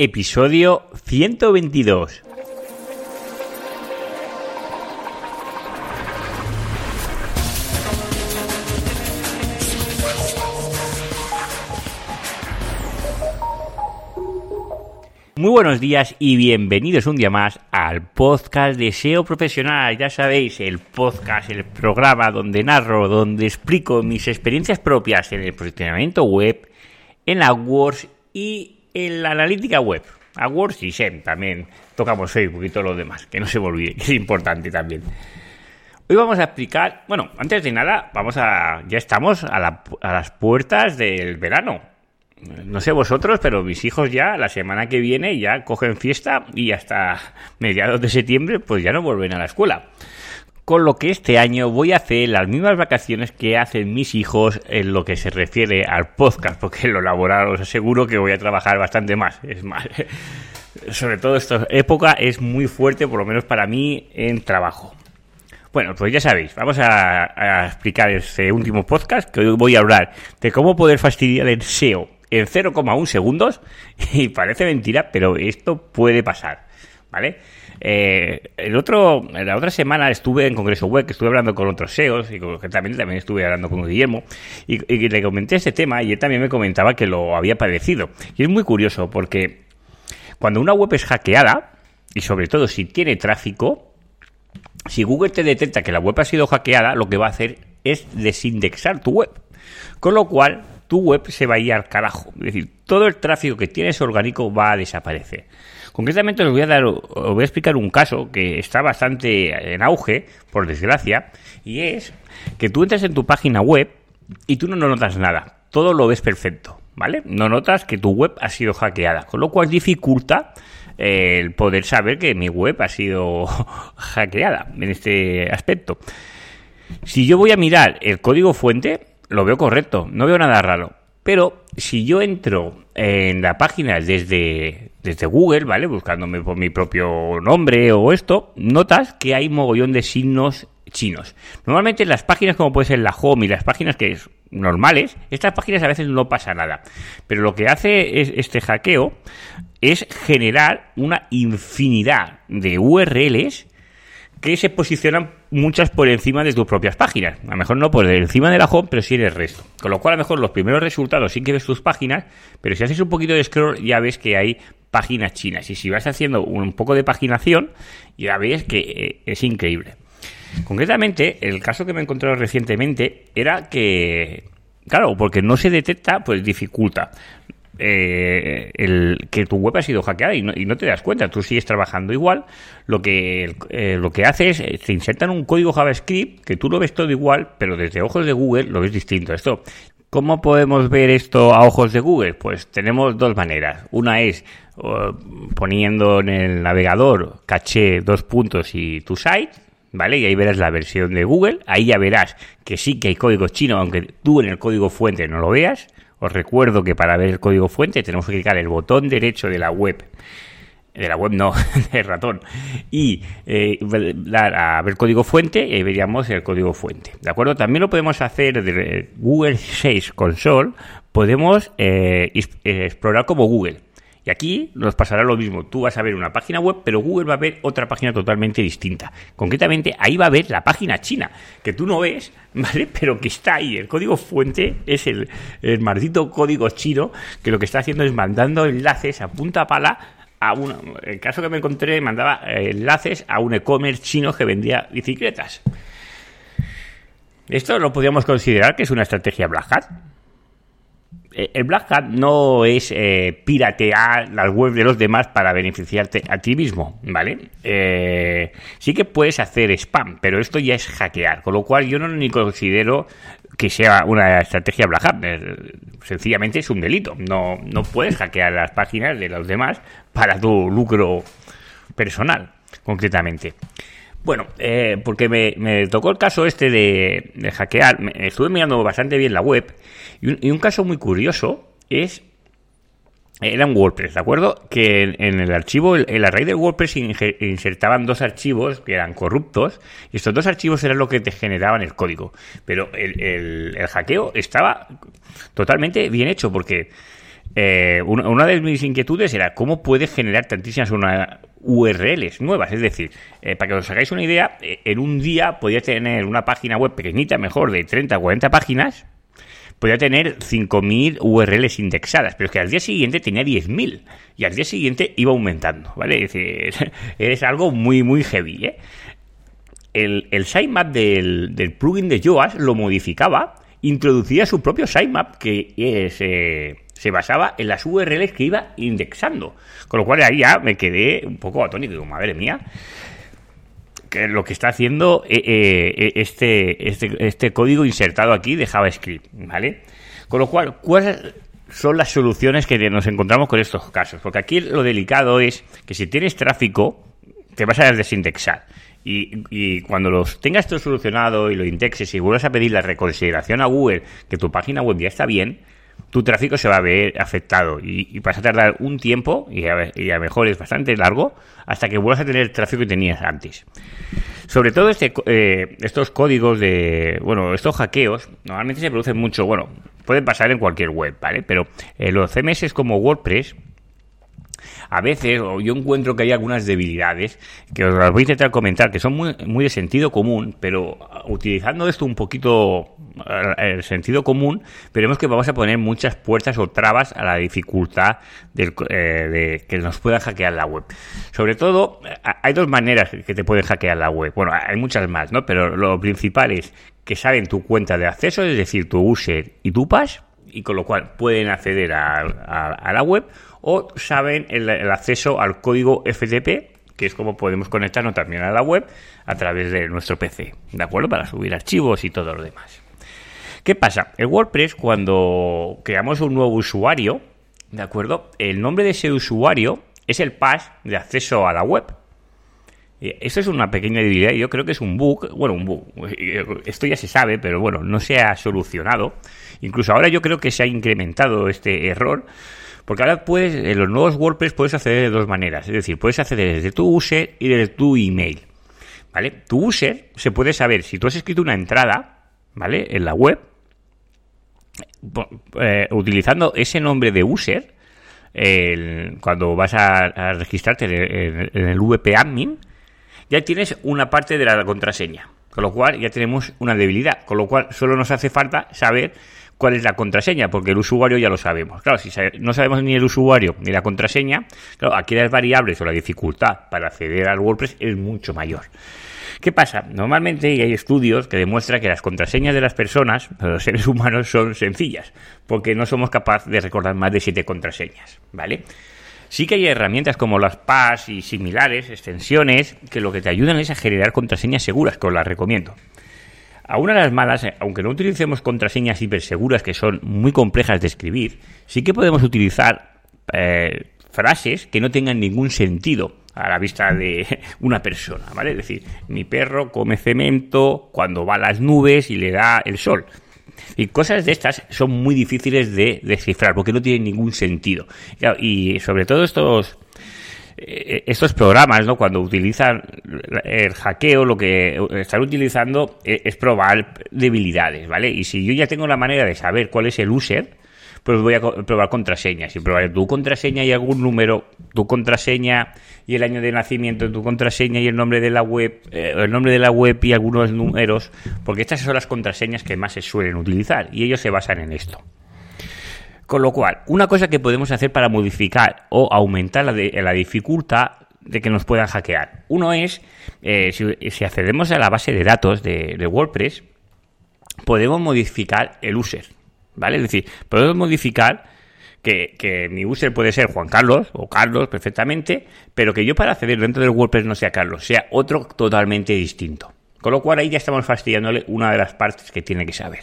episodio 122. Muy buenos días y bienvenidos un día más al podcast de SEO Profesional. Ya sabéis, el podcast, el programa donde narro, donde explico mis experiencias propias en el posicionamiento web, en AdWords y en la analítica web. AdWords y SEM también. Tocamos Facebook y todo lo demás, que no se me olvide, que es importante también. Hoy vamos a explicar, bueno, antes de nada, vamos a, ya estamos a, a las puertas del verano no sé vosotros, pero mis hijos ya la semana que viene ya cogen fiesta y hasta mediados de septiembre pues ya no vuelven a la escuela. Con lo que este año voy a hacer las mismas vacaciones que hacen mis hijos en lo que se refiere al podcast, porque en lo laboral os aseguro que voy a trabajar bastante más. Es más, sobre todo esta época es muy fuerte, por lo menos para mí, en trabajo. Bueno, pues ya sabéis, vamos a, a explicar este último podcast que hoy voy a hablar de cómo poder fastidiar el SEO en 0,1 segundos y parece mentira, pero esto puede pasar, ¿vale? Eh, el otro, la otra semana estuve en Congreso Web, que estuve hablando con otros SEOs y también, también estuve hablando con Guillermo y, y, le comenté este tema y él también me comentaba que lo había padecido. Y es muy curioso porque cuando una web es hackeada, y sobre todo si tiene tráfico, si Google te detecta que la web ha sido hackeada, lo que va a hacer es desindexar tu web. Con lo cual, tu web se va a ir al carajo. Es decir, todo el tráfico que tienes orgánico va a desaparecer. Concretamente os voy a dar, os voy a explicar un caso que está bastante en auge, por desgracia, y es que tú entras en tu página web y tú no notas nada. Todo lo ves perfecto, ¿vale? No notas que tu web ha sido hackeada, con lo cual dificulta eh, el poder saber que mi web ha sido hackeada en este aspecto. Si yo voy a mirar el código fuente, lo veo correcto, no veo nada raro. Pero si yo entro en la página desde, desde Google, ¿vale? Buscándome por mi propio nombre o esto, notas que hay mogollón de signos chinos. Normalmente en las páginas como puede ser la Home y las páginas que es normales, estas páginas a veces no pasa nada. Pero lo que hace es este hackeo es generar una infinidad de URLs que se posicionan muchas por encima de tus propias páginas. A lo mejor no por encima de la home, pero sí en el resto. Con lo cual, a lo mejor los primeros resultados sí que ves tus páginas, pero si haces un poquito de scroll ya ves que hay páginas chinas. Y si vas haciendo un poco de paginación, ya ves que eh, es increíble. Concretamente, el caso que me he encontrado recientemente era que, claro, porque no se detecta, pues dificulta eh, el, que tu web ha sido hackeada y no, te das cuenta, tú sigues trabajando igual, lo que, eh, lo que hace es, eh, te insertan un código JavaScript que tú lo ves todo igual, pero desde ojos de Google lo ves distinto. Esto, ¿Cómo podemos ver esto a ojos de Google? Pues tenemos dos maneras. Una es poniendo en el navegador caché dos puntos y tu site, ¿vale? Y ahí verás la versión de Google. Ahí ya verás que sí que hay código chino, aunque tú en el código fuente no lo veas. Os recuerdo que para ver el código fuente tenemos que clicar el botón derecho de la web de la web no, del ratón, y eh, dar a ver código fuente y ahí veríamos el código fuente. ¿De acuerdo? También lo podemos hacer de Google 6 Console, podemos eh, explorar como Google. Y aquí nos pasará lo mismo. Tú vas a ver una página web, pero Google va a ver otra página totalmente distinta. Concretamente, ahí va a ver la página china, que tú no ves, ¿vale? Pero que está ahí. El código fuente es el, maldito código chino que lo que está haciendo es mandando enlaces a punta pala a un, el caso que me encontré mandaba enlaces a un e-commerce chino que vendía bicicletas. Esto lo podríamos considerar que es una estrategia Black Hat. El Black Hat no es eh, piratear las webs de los demás para beneficiarte a ti mismo, ¿vale? Eh, sí que puedes hacer spam, pero esto ya es hackear, con lo cual yo no ni considero que sea una estrategia Black Hat. Sencillamente es un delito. No, no puedes hackear las páginas de los demás para tu lucro personal, concretamente. Bueno, eh, porque me, tocó el caso este de, de hackear, me, estuve mirando bastante bien la web y un, caso muy curioso es era un WordPress, ¿de acuerdo? Que en, el archivo, en la raíz de WordPress insertaban dos archivos que eran corruptos y estos dos archivos eran lo que te generaban el código. Pero el, el, el hackeo estaba totalmente bien hecho porque eh, una de mis inquietudes era cómo puedes generar tantísimas URLs nuevas. Es decir, eh, para que os hagáis una idea, eh, en un día podía tener una página web pequeñita, mejor de 30 o 40 páginas, podía tener 5.000 URLs indexadas, pero es que al día siguiente tenía 10.000 y al día siguiente iba aumentando, ¿vale? Es, decir, es algo muy, muy heavy. El, el sitemap del, plugin de Yoast lo modificaba, introducía su propio sitemap que es... se basaba en las URLs que iba indexando. Con lo cual ahí ya me quedé un poco atónito. Digo, madre mía, que lo que está haciendo eh, eh, este, este, este código insertado aquí de JavaScript, ¿vale? Con lo cual, ¿cuáles son las soluciones que nos encontramos con estos casos? Porque aquí lo delicado es que si tienes tráfico, te vas a desindexar. Y, y, cuando los tengas todo solucionado y lo indexes y vuelvas a pedir la reconsideración a Google que tu página web ya está bien, tu tráfico se va a ver afectado y, vas a tardar un tiempo, y a, lo mejor es bastante largo, hasta que vuelvas a tener el tráfico que tenías antes. Sobre todo este, eh, estos códigos de, bueno, estos hackeos, normalmente se producen mucho, bueno, pueden pasar en cualquier web, ¿vale? Pero eh, los CMS como WordPress, a veces yo encuentro que hay algunas debilidades que os las voy a intentar comentar, que son muy, de sentido común, pero utilizando esto un poquito el sentido común, veremos que vamos a poner muchas puertas o trabas a la dificultad eh, de que nos puedan hackear la web. Sobre todo, hay dos maneras que te pueden hackear la web. Bueno, hay muchas más, ¿no? Pero lo principal es que saben tu cuenta de acceso, es decir, tu user y tu pass, y con lo cual pueden acceder a la web o saben el, acceso al código FTP, que es como podemos conectarnos también a la web a través de nuestro PC, ¿de acuerdo? Para subir archivos y todo lo demás. ¿Qué pasa? El WordPress, cuando creamos un nuevo usuario, ¿de acuerdo? El nombre de ese usuario es el pass de acceso a la web. Esto es una pequeña debilidad yo creo que es un bug, bueno, un bug, esto ya se sabe, pero bueno, no se ha solucionado. Incluso ahora yo creo que se ha incrementado este error porque ahora puedes, en los nuevos WordPress puedes acceder de dos maneras. Es decir, puedes acceder desde tu user y desde tu email. ¿Vale? Tu user se puede saber si tú has escrito una entrada, ¿vale? En la web, eh, utilizando ese nombre de user, cuando vas a, registrarte en, en el VP admin, ya tienes una parte de la contraseña. Con lo cual ya tenemos una debilidad. Con lo cual solo nos hace falta saber cuál es la contraseña, porque el usuario ya lo sabemos. Claro, si no sabemos ni el usuario ni la contraseña, claro, aquí las variables o la dificultad para acceder al WordPress es mucho mayor. ¿Qué pasa? Normalmente hay estudios que demuestran que las contraseñas de las personas, los seres humanos, son sencillas, porque no somos capaces de recordar más de siete contraseñas, ¿vale? Sí que hay herramientas como las PAS y similares, extensiones, que lo que te ayudan es a generar contraseñas seguras, que os las recomiendo. A una de las malas, eh, aunque no utilicemos contraseñas hiperseguras que son muy complejas de escribir, sí que podemos utilizar eh, frases que no tengan ningún sentido a la vista de una persona, ¿vale? Es decir, mi perro come cemento cuando va a las nubes y le da el sol. Y cosas de estas son muy difíciles de descifrar porque no tienen ningún sentido. Y sobre todo estos eh, estos programas, ¿no? Cuando utilizan el hackeo, lo que están utilizando es probar debilidades, ¿vale? Y si yo ya tengo la manera de saber cuál es el user, pues voy a probar contraseñas. Si probar tu contraseña y algún número, tu contraseña y el año de nacimiento, tu contraseña y el nombre de la web, eh, el nombre de la web y algunos números, porque estas son las contraseñas que más se suelen utilizar y ellos se basan en esto. Con lo cual, una cosa que podemos hacer para modificar o aumentar la, la dificultad de que nos puedan hackear. Uno es, eh, si, accedemos a la base de datos de, WordPress, podemos modificar el user, ¿vale? Es decir, podemos modificar que, que, mi user puede ser Juan Carlos o Carlos perfectamente, pero que yo para acceder dentro del WordPress no sea Carlos, sea otro totalmente distinto. Con lo cual ahí ya estamos fastidiándole una de las partes que tiene que saber.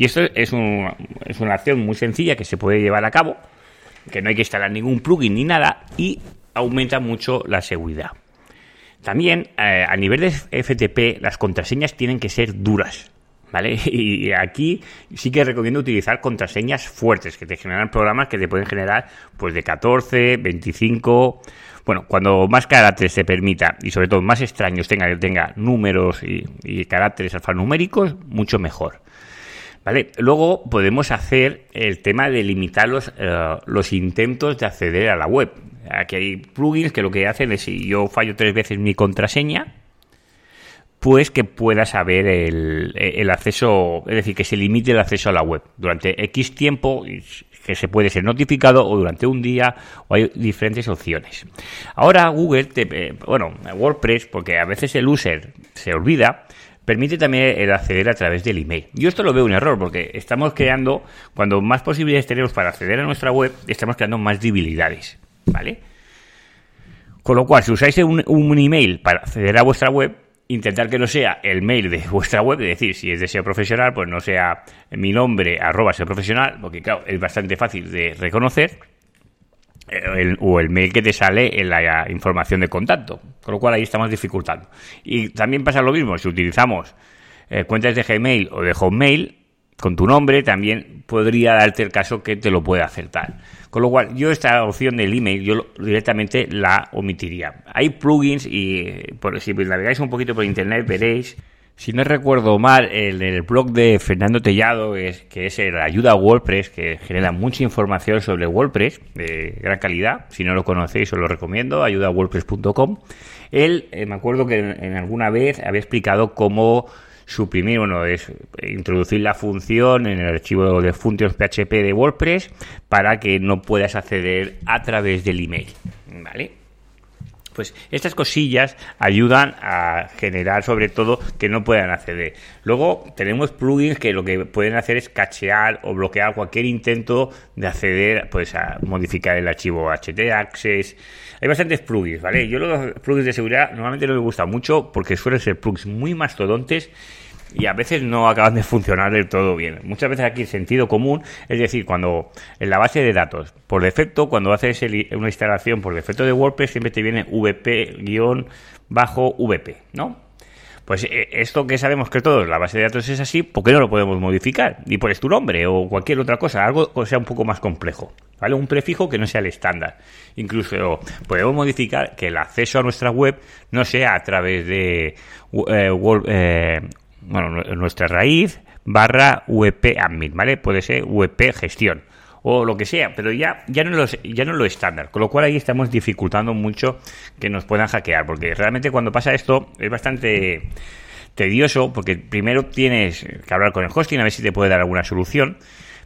Y esto es, es una acción muy sencilla que se puede llevar a cabo, que no hay que instalar ningún plugin ni nada y aumenta mucho la seguridad. También eh, a nivel de FTP las contraseñas tienen que ser duras. ¿Vale? Y aquí sí que recomiendo utilizar contraseñas fuertes que te generan programas que te pueden generar pues de 14, 25, bueno, cuando más caracteres se permita y sobre todo más extraños tenga, tenga números y caracteres alfanuméricos, mucho mejor. ¿Vale? Luego podemos hacer el tema de limitar los, eh, los intentos de acceder a la web. Aquí hay plugins que lo que hacen es si yo fallo tres veces mi contraseña, pues que pueda saber el, el, acceso, es decir, que se limite el acceso a la web durante X tiempo, que se puede ser notificado o durante un día, o hay diferentes opciones. Ahora Google, te, eh, bueno, WordPress, porque a veces el user se olvida, permite también el acceder a través del email. Yo esto lo veo un error porque estamos creando, cuando más posibilidades tenemos para acceder a nuestra web, estamos creando más debilidades, ¿vale? Con lo cual, si usáis un, un email para acceder a vuestra web, intentar que no sea el mail de vuestra web, es decir, si es de SEO profesional, pues no sea mi nombre arroba SEO profesional, porque claro, es bastante fácil de reconocer, eh, o el mail que te sale en la información de contacto, con lo cual ahí estamos dificultando. Y también pasa lo mismo, si utilizamos eh, cuentas de Gmail o de Hotmail, con tu nombre, también podría darte el caso que te lo pueda acertar. Con lo cual, yo esta opción del email, yo directamente la omitiría. Hay plugins y por, si navegáis un poquito por internet veréis, si no recuerdo mal, el, el blog de Fernando Tellado, es, que es el Ayuda a WordPress, que genera mucha información sobre WordPress de gran calidad. Si no lo conocéis, os lo recomiendo, ayudawordpress.com. Él, eh, me acuerdo que en alguna vez había explicado cómo suprimir, bueno, es introducir la función en el archivo de functions PHP de WordPress para que no puedas acceder a través del email, ¿vale? Pues estas cosillas ayudan a generar sobre todo que no puedan acceder. Luego tenemos plugins que lo que pueden hacer es cachear o bloquear cualquier intento de acceder, pues a modificar el archivo htaccess. Hay bastantes plugins, ¿vale? Yo los plugins de seguridad normalmente no me gustan mucho porque suelen ser plugins muy mastodontes y a veces no acaban de funcionar del todo bien. Muchas veces aquí el sentido común, es decir, cuando en la base de datos, por defecto, cuando haces una instalación por defecto de WordPress, siempre te viene VP-VP, ¿no? Pues eh, esto que sabemos que todo la base de datos es así, ¿por qué no lo podemos modificar? Y pones tu nombre o cualquier otra cosa, algo que sea un poco más complejo, ¿vale? Un prefijo que no sea el estándar. Incluso podemos modificar que el acceso a nuestra web no sea a través de eh, eh, bueno, nuestra raíz barra VP admin, ¿vale? Puede ser VP gestión o lo que sea, pero ya, ya, no lo, ya no lo estándar, con lo cual ahí estamos dificultando mucho que nos puedan hackear, porque realmente cuando pasa esto es bastante tedioso, porque primero tienes que hablar con el hosting a ver si te puede dar alguna solución,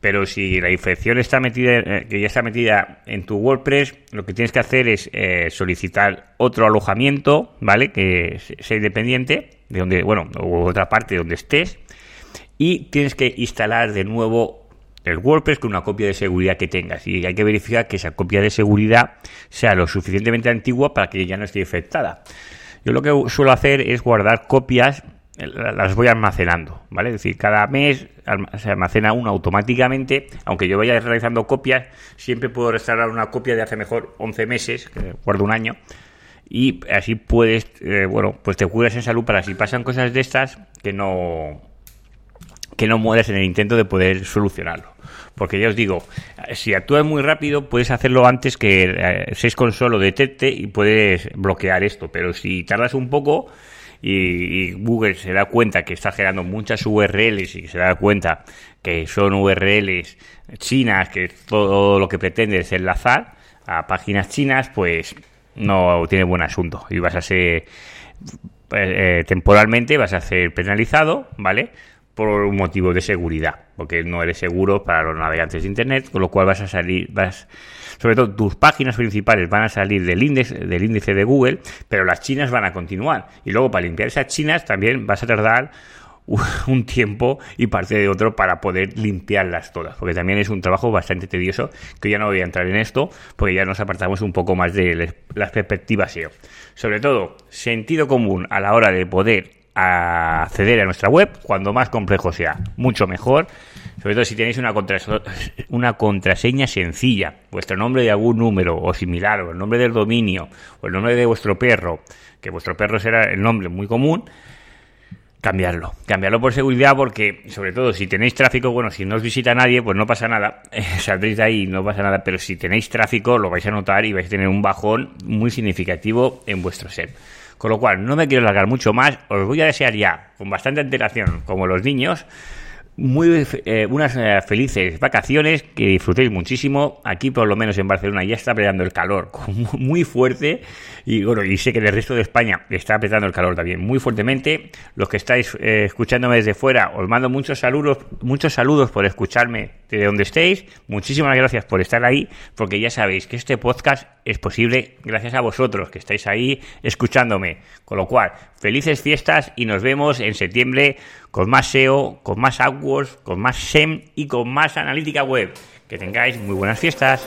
pero si la infección está metida, eh, que ya está metida en tu WordPress, lo que tienes que hacer es eh, solicitar otro alojamiento, ¿vale? Que sea independiente de donde, bueno, o otra parte donde estés, y tienes que instalar de nuevo el WordPress con una copia de seguridad que tengas. Y hay que verificar que esa copia de seguridad sea lo suficientemente antigua para que ya no esté infectada. Yo lo que suelo hacer es guardar copias las voy almacenando, ¿vale? Es decir, cada mes se almacena una automáticamente, aunque yo vaya realizando copias, siempre puedo restaurar una copia de hace mejor 11 meses, que guardo un año, y así puedes, eh, bueno, pues te cuidas en salud para si pasan cosas de estas, que no que no mueras en el intento de poder solucionarlo. Porque ya os digo, si actúas muy rápido, puedes hacerlo antes que eh, Seis solo detecte y puedes bloquear esto. Pero si tardas un poco, y, Google se da cuenta que está generando muchas URLs y se da cuenta que son URLs chinas, que todo lo que pretende es enlazar a páginas chinas, pues no tiene buen asunto y vas a ser eh, temporalmente vas a ser penalizado, ¿vale? Por un motivo de seguridad, porque no eres seguro para los navegantes de internet, con lo cual vas a salir, vas sobre todo tus páginas principales van a salir del índice, del índice de Google, pero las chinas van a continuar. Y luego para limpiar esas chinas también vas a tardar un tiempo y parte de otro para poder limpiarlas todas, porque también es un trabajo bastante tedioso, que ya no voy a entrar en esto, porque ya nos apartamos un poco más de las perspectivas SEO. Sobre todo, sentido común a la hora de poder acceder a nuestra web, cuando más complejo sea, mucho mejor. Sobre todo si tenéis una, una contraseña sencilla, vuestro nombre de algún número o similar, o el nombre del dominio, o el nombre de vuestro perro, que vuestro perro será el nombre muy común, cambiarlo. Cambiarlo por seguridad porque, sobre todo, si tenéis tráfico, bueno, si no os visita nadie, pues no pasa nada. saldréis de ahí, no pasa nada. Pero si tenéis tráfico, lo vais a notar y vais a tener un bajón muy significativo en vuestro set. Con lo cual, no me quiero alargar mucho más. Os voy a desear ya, con bastante antelación, como los niños, muy eh, unas eh, felices vacaciones, que disfrutéis muchísimo. Aquí, por lo menos en Barcelona, ya está apretando el calor muy fuerte. Y bueno, y sé que en el resto de España está apretando el calor también muy fuertemente. Los que estáis eh, escuchándome desde fuera, os mando muchos saludos, muchos saludos por escucharme de donde estéis. Muchísimas gracias por estar ahí, porque ya sabéis que este podcast es posible gracias a vosotros que estáis ahí escuchándome. Con lo cual, felices fiestas y nos vemos en septiembre con más SEO, con más AdWords, con más SEM y con más analítica web. Que tengáis muy buenas fiestas.